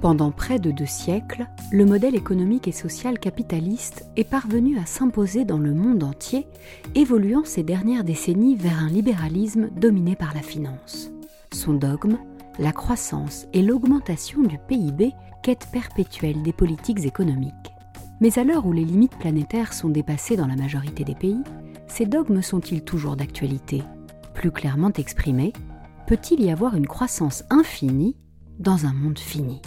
Pendant près de deux siècles, le modèle économique et social capitaliste est parvenu à s'imposer dans le monde entier, évoluant ces dernières décennies vers un libéralisme dominé par la finance. Son dogme, la croissance et l'augmentation du PIB, quête perpétuelle des politiques économiques. Mais à l'heure où les limites planétaires sont dépassées dans la majorité des pays, ces dogmes sont-ils toujours d'actualité? Plus clairement exprimés, peut-il y avoir une croissance infinie dans un monde fini?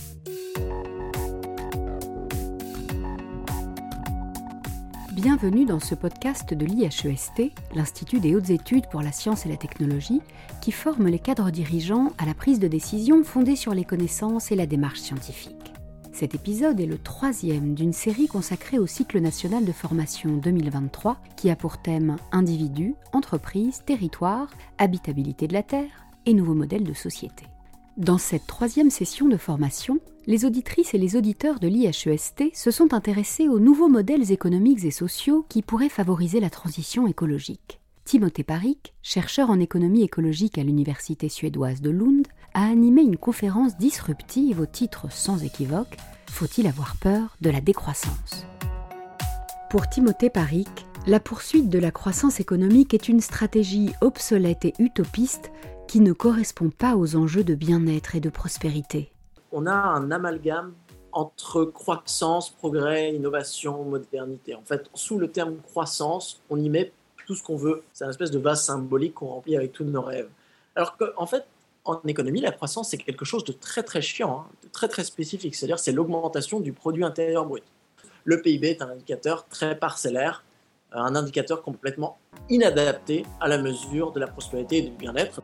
Bienvenue dans ce podcast de l'IHEST, l'Institut des hautes études pour la science et la technologie, qui forme les cadres dirigeants à la prise de décision fondée sur les connaissances et la démarche scientifique. Cet épisode est le troisième d'une série consacrée au cycle national de formation 2023 qui a pour thème individus, entreprises, territoire, habitabilité de la Terre et nouveaux modèles de société. Dans cette troisième session de formation, les auditrices et les auditeurs de l'IHEST se sont intéressés aux nouveaux modèles économiques et sociaux qui pourraient favoriser la transition écologique. Timothée Parik, chercheur en économie écologique à l'université suédoise de Lund, a animé une conférence disruptive au titre sans équivoque Faut-il avoir peur de la décroissance? Pour Timothée Parik, la poursuite de la croissance économique est une stratégie obsolète et utopiste qui ne correspond pas aux enjeux de bien-être et de prospérité. On a un amalgame entre croissance, progrès, innovation, modernité. En fait, sous le terme croissance, on y met tout ce qu'on veut. C'est une espèce de vase symbolique qu'on remplit avec tous nos rêves. Alors qu'en fait, en économie, la croissance, c'est quelque chose de très très chiant, hein, de très très spécifique. C'est-à-dire, c'est l'augmentation du produit intérieur brut. Le PIB est un indicateur très parcellaire, un indicateur complètement inadapté à la mesure de la prospérité et du bien-être.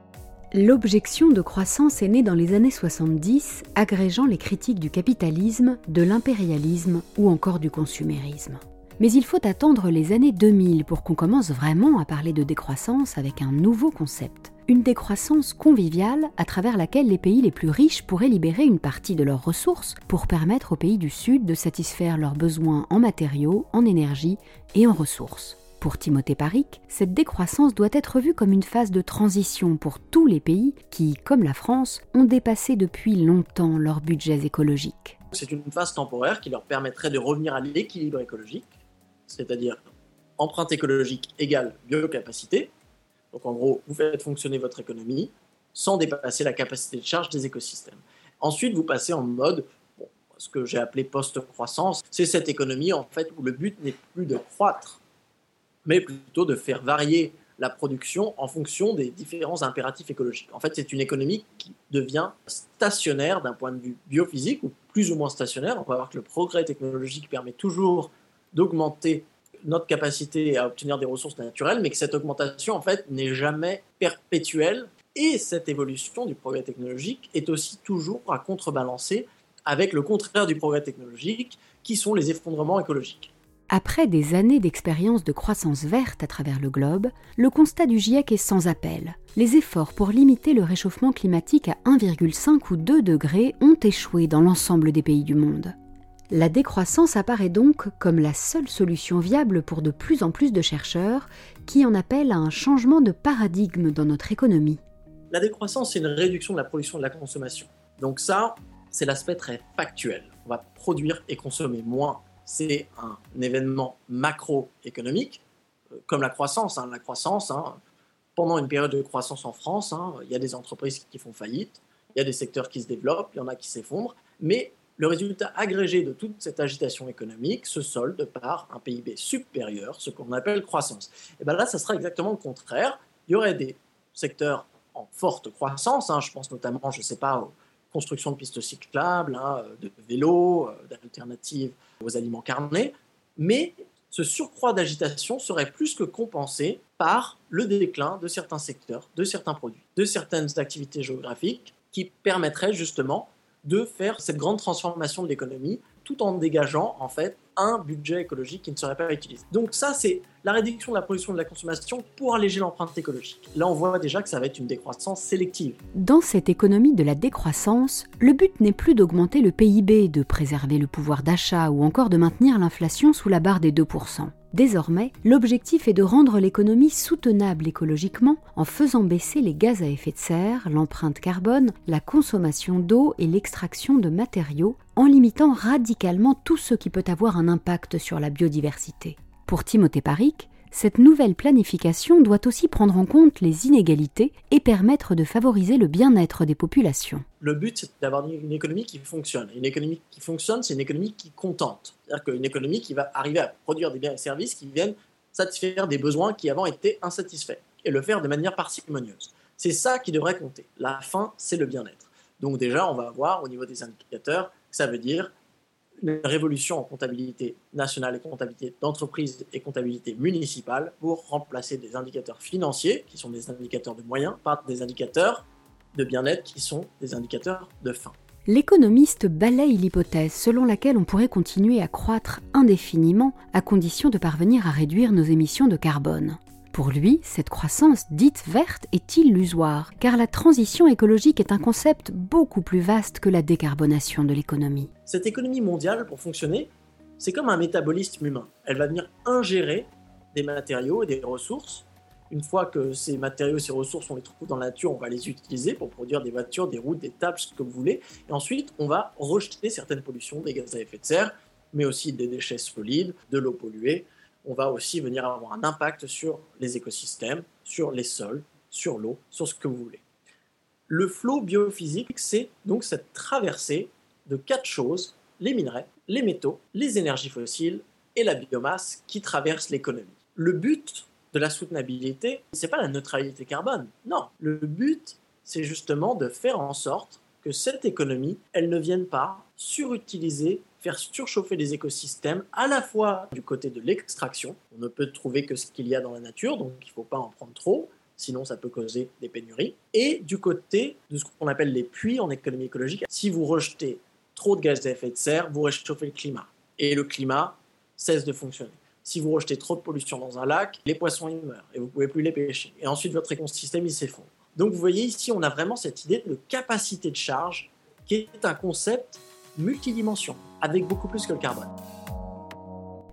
L'objection de croissance est née dans les années 70, agrégeant les critiques du capitalisme, de l'impérialisme ou encore du consumérisme. Mais il faut attendre les années 2000 pour qu'on commence vraiment à parler de décroissance avec un nouveau concept. Une décroissance conviviale à travers laquelle les pays les plus riches pourraient libérer une partie de leurs ressources pour permettre aux pays du Sud de satisfaire leurs besoins en matériaux, en énergie et en ressources. Pour Timothée Parik, cette décroissance doit être vue comme une phase de transition pour tous les pays qui, comme la France, ont dépassé depuis longtemps leurs budgets écologiques. C'est une phase temporaire qui leur permettrait de revenir à l'équilibre écologique, c'est-à-dire empreinte écologique égale biocapacité. Donc en gros, vous faites fonctionner votre économie sans dépasser la capacité de charge des écosystèmes. Ensuite, vous passez en mode ce que j'ai appelé post-croissance. C'est cette économie en fait où le but n'est plus de croître, mais plutôt de faire varier la production en fonction des différents impératifs écologiques. En fait, c'est une économie qui devient stationnaire d'un point de vue biophysique, ou plus ou moins stationnaire. On va voir que le progrès technologique permet toujours d'augmenter notre capacité à obtenir des ressources naturelles, mais que cette augmentation, en fait, n'est jamais perpétuelle. Et cette évolution du progrès technologique est aussi toujours à contrebalancer avec le contraire du progrès technologique, qui sont les effondrements écologiques. Après des années d'expérience de croissance verte à travers le globe, le constat du GIEC est sans appel. Les efforts pour limiter le réchauffement climatique à 1,5 ou 2 degrés ont échoué dans l'ensemble des pays du monde. La décroissance apparaît donc comme la seule solution viable pour de plus en plus de chercheurs qui en appellent à un changement de paradigme dans notre économie. La décroissance, c'est une réduction de la production et de la consommation. Donc ça, c'est l'aspect très factuel. On va produire et consommer moins c'est un événement macroéconomique, euh, comme la croissance. Hein. La croissance, hein, pendant une période de croissance en France, hein, il y a des entreprises qui font faillite, il y a des secteurs qui se développent, il y en a qui s'effondrent, mais le résultat agrégé de toute cette agitation économique se solde par un PIB supérieur, ce qu'on appelle croissance. Et bien là, ça sera exactement le contraire. Il y aurait des secteurs en forte croissance, je pense notamment, je ne sais pas, construction de pistes cyclables, hein, de vélos, euh, d'alternatives aux aliments carnés, mais ce surcroît d'agitation serait plus que compensé par le déclin de certains secteurs, de certains produits, de certaines activités géographiques qui permettraient justement de faire cette grande transformation de l'économie tout en dégageant en fait un budget écologique qui ne serait pas utilisé. Donc ça, c'est la réduction de la production de la consommation pour alléger l'empreinte écologique. Là, on voit déjà que ça va être une décroissance sélective. Dans cette économie de la décroissance, le but n'est plus d'augmenter le PIB, de préserver le pouvoir d'achat ou encore de maintenir l'inflation sous la barre des 2%. Désormais, l'objectif est de rendre l'économie soutenable écologiquement en faisant baisser les gaz à effet de serre, l'empreinte carbone, la consommation d'eau et l'extraction de matériaux, en limitant radicalement tout ce qui peut avoir un impact sur la biodiversité. Pour Timothée Paric, cette nouvelle planification doit aussi prendre en compte les inégalités et permettre de favoriser le bien-être des populations. Le but, c'est d'avoir une économie qui fonctionne. Une économie qui fonctionne, c'est une économie qui contente. C'est-à-dire qu'une économie qui va arriver à produire des biens et services qui viennent satisfaire des besoins qui avant étaient insatisfaits et le faire de manière parcimonieuse. C'est ça qui devrait compter. La fin, c'est le bien-être. Donc déjà, on va voir au niveau des indicateurs, ça veut dire une révolution en comptabilité nationale et comptabilité d'entreprise et comptabilité municipale pour remplacer des indicateurs financiers, qui sont des indicateurs de moyens, par des indicateurs de bien-être, qui sont des indicateurs de fin. L'économiste balaye l'hypothèse selon laquelle on pourrait continuer à croître indéfiniment à condition de parvenir à réduire nos émissions de carbone. Pour lui, cette croissance dite verte est illusoire, car la transition écologique est un concept beaucoup plus vaste que la décarbonation de l'économie. Cette économie mondiale, pour fonctionner, c'est comme un métabolisme humain. Elle va venir ingérer des matériaux et des ressources. Une fois que ces matériaux et ces ressources, on les trouve dans la nature, on va les utiliser pour produire des voitures, des routes, des tables, ce que vous voulez. Et ensuite, on va rejeter certaines pollutions, des gaz à effet de serre, mais aussi des déchets solides, de l'eau polluée, on va aussi venir avoir un impact sur les écosystèmes, sur les sols, sur l'eau, sur ce que vous voulez. Le flot biophysique, c'est donc cette traversée de quatre choses, les minerais, les métaux, les énergies fossiles et la biomasse qui traversent l'économie. Le but de la soutenabilité, c'est pas la neutralité carbone. Non, le but, c'est justement de faire en sorte que cette économie, elle ne vienne pas surutiliser faire surchauffer les écosystèmes, à la fois du côté de l'extraction, on ne peut trouver que ce qu'il y a dans la nature, donc il ne faut pas en prendre trop, sinon ça peut causer des pénuries, et du côté de ce qu'on appelle les puits en économie écologique, si vous rejetez trop de gaz à effet de serre, vous réchauffez le climat, et le climat cesse de fonctionner. Si vous rejetez trop de pollution dans un lac, les poissons y meurent et vous ne pouvez plus les pêcher. Et ensuite, votre écosystème il s'effondre. Donc vous voyez ici, on a vraiment cette idée de capacité de charge qui est un concept multidimension, avec beaucoup plus que le carbone.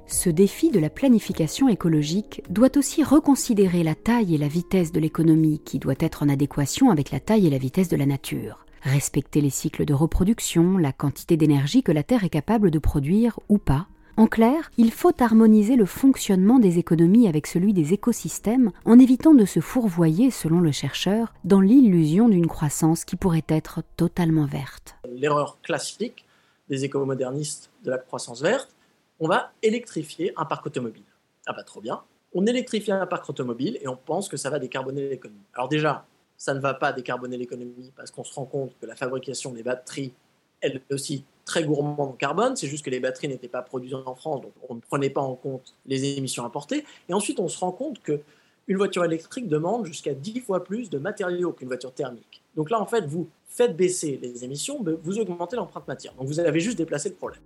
Ce défi de la planification écologique doit aussi reconsidérer la taille et la vitesse de l'économie qui doit être en adéquation avec la taille et la vitesse de la nature. Respecter les cycles de reproduction, la quantité d'énergie que la Terre est capable de produire ou pas. En clair, il faut harmoniser le fonctionnement des économies avec celui des écosystèmes en évitant de se fourvoyer, selon le chercheur, dans l'illusion d'une croissance qui pourrait être totalement verte. L'erreur classique, des écomodernistes de la croissance verte, on va électrifier un parc automobile. Ah bah trop bien. On électrifie un parc automobile et on pense que ça va décarboner l'économie. Alors déjà, ça ne va pas décarboner l'économie parce qu'on se rend compte que la fabrication des batteries, elle est aussi très gourmande en carbone. C'est juste que les batteries n'étaient pas produites en France, donc on ne prenait pas en compte les émissions importées. Et ensuite, on se rend compte que une voiture électrique demande jusqu'à 10 fois plus de matériaux qu'une voiture thermique. Donc là, en fait, vous faites baisser les émissions, vous augmentez l'empreinte matière. Donc vous avez juste déplacé le problème.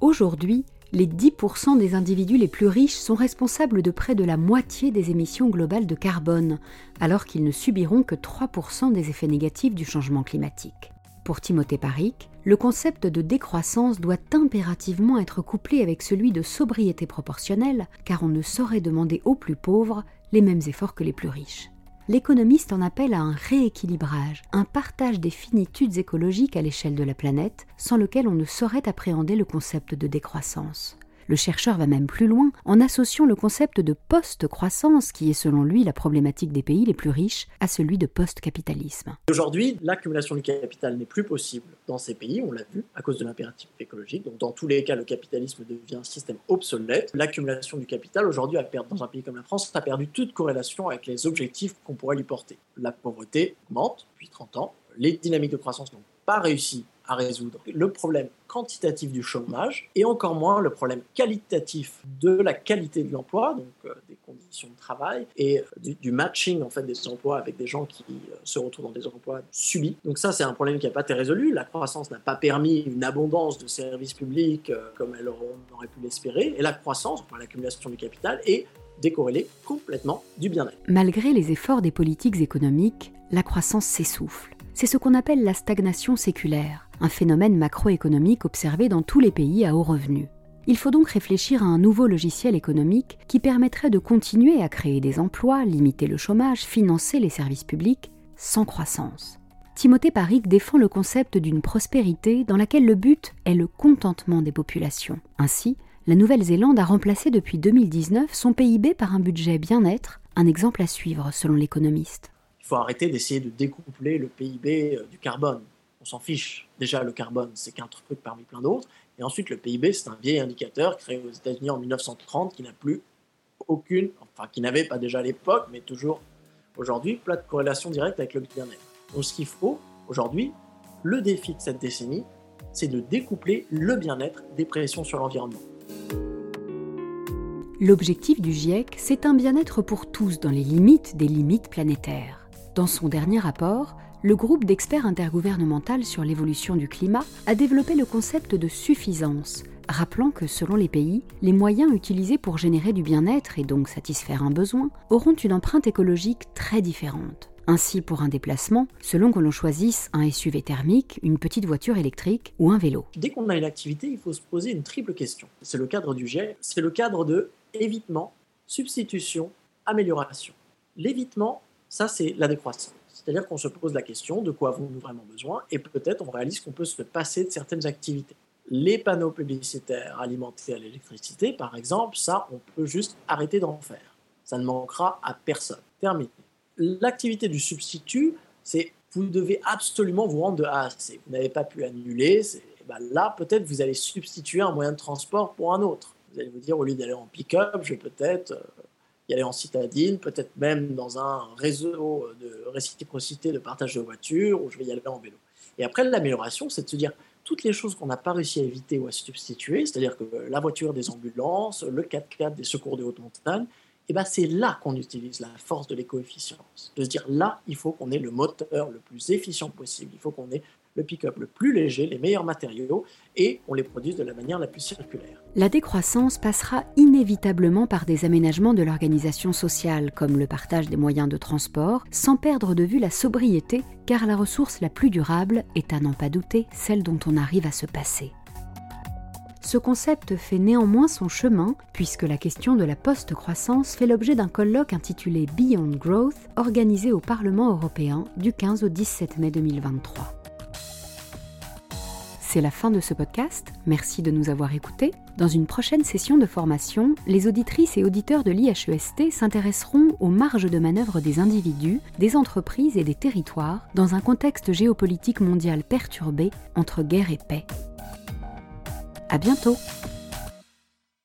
Aujourd'hui, les 10% des individus les plus riches sont responsables de près de la moitié des émissions globales de carbone, alors qu'ils ne subiront que 3% des effets négatifs du changement climatique. Pour Timothée Paric, le concept de décroissance doit impérativement être couplé avec celui de sobriété proportionnelle, car on ne saurait demander aux plus pauvres les mêmes efforts que les plus riches. L'économiste en appelle à un rééquilibrage, un partage des finitudes écologiques à l'échelle de la planète, sans lequel on ne saurait appréhender le concept de décroissance. Le chercheur va même plus loin en associant le concept de post-croissance, qui est selon lui la problématique des pays les plus riches, à celui de post-capitalisme. Aujourd'hui, l'accumulation du capital n'est plus possible dans ces pays, on l'a vu, à cause de l'impératif écologique. Donc dans tous les cas, le capitalisme devient un système obsolète. L'accumulation du capital, aujourd'hui, dans un pays comme la France, a perdu toute corrélation avec les objectifs qu'on pourrait lui porter. La pauvreté augmente depuis 30 ans, les dynamiques de croissance n'ont pas réussi à résoudre le problème quantitatif du chômage et encore moins le problème qualitatif de la qualité de l'emploi, donc euh, des conditions de travail et euh, du, matching en fait des emplois avec des gens qui euh, se retrouvent dans des emplois subis. Donc ça c'est un problème qui n'a pas été résolu. La croissance n'a pas permis une abondance de services publics comme elle aurait pu l'espérer et la croissance, enfin l'accumulation du capital est décorrélée complètement du bien-être. Malgré les efforts des politiques économiques, la croissance s'essouffle. C'est ce qu'on appelle la stagnation séculaire, un phénomène macroéconomique observé dans tous les pays à haut revenu. Il faut donc réfléchir à un nouveau logiciel économique qui permettrait de continuer à créer des emplois, limiter le chômage, financer les services publics, sans croissance. Timothée Paric défend le concept d'une prospérité dans laquelle le but est le contentement des populations. Ainsi, la Nouvelle-Zélande a remplacé depuis 2019 son PIB par un budget bien-être, un exemple à suivre selon l'économiste. Il faut arrêter d'essayer de découpler le PIB euh, du carbone. On s'en fiche. Déjà, le carbone, c'est qu'un truc parmi plein d'autres. Et ensuite, le PIB, c'est un vieil indicateur créé aux États-Unis en 1930 qui n'a plus aucune, enfin qui n'avait pas déjà à l'époque, mais toujours aujourd'hui, pas de corrélation directe avec le bien-être. Donc ce qu'il faut aujourd'hui, le défi de cette décennie, c'est de découpler le bien-être des pressions sur l'environnement. L'objectif du GIEC, c'est un bien-être pour tous dans les limites des limites planétaires. Dans son dernier rapport, le groupe d'experts intergouvernemental sur l'évolution du climat a développé le concept de suffisance, rappelant que selon les pays, les moyens utilisés pour générer du bien-être et donc satisfaire un besoin auront une empreinte écologique très différente. Ainsi, pour un déplacement, selon que l'on choisisse un SUV thermique, une petite voiture électrique ou un vélo. Dès qu'on a une activité, il faut se poser une triple question. C'est le cadre du GIEC, c'est le cadre de évitement, substitution, amélioration. L'évitement, ça c'est la décroissance. C'est-à-dire qu'on se pose la question de quoi avons-nous vraiment besoin et peut-être on réalise qu'on peut se passer de certaines activités. Les panneaux publicitaires alimentés à l'électricité, par exemple, ça on peut juste arrêter d'en faire. Ça ne manquera à personne. Terminé. L'activité du substitut, c'est vous devez absolument vous rendre de A à C. Vous n'avez pas pu annuler. Ben là, peut-être vous allez substituer un moyen de transport pour un autre. Vous allez vous dire, au lieu d'aller en pick-up, je vais peut-être euh, y aller en citadine, peut-être même dans un réseau de réciprocité de partage de voitures, ou je vais y aller en vélo. Et après, l'amélioration, c'est de se dire toutes les choses qu'on n'a pas réussi à éviter ou à substituer, c'est-à-dire que la voiture des ambulances, le 4x4 des secours de haute montagne, eh ben c'est là qu'on utilise la force de l'éco-efficience. De se dire là, il faut qu'on ait le moteur le plus efficient possible, il faut qu'on ait le pick-up le plus léger, les meilleurs matériaux, et on les produise de la manière la plus circulaire. La décroissance passera inévitablement par des aménagements de l'organisation sociale, comme le partage des moyens de transport, sans perdre de vue la sobriété, car la ressource la plus durable est à n'en pas douter celle dont on arrive à se passer. Ce concept fait néanmoins son chemin, puisque la question de la post-croissance fait l'objet d'un colloque intitulé Beyond Growth, organisé au Parlement européen du 15 au 17 mai 2023. C'est la fin de ce podcast. Merci de nous avoir écoutés. Dans une prochaine session de formation, les auditrices et auditeurs de l'IHEST s'intéresseront aux marges de manœuvre des individus, des entreprises et des territoires dans un contexte géopolitique mondial perturbé entre guerre et paix. À bientôt!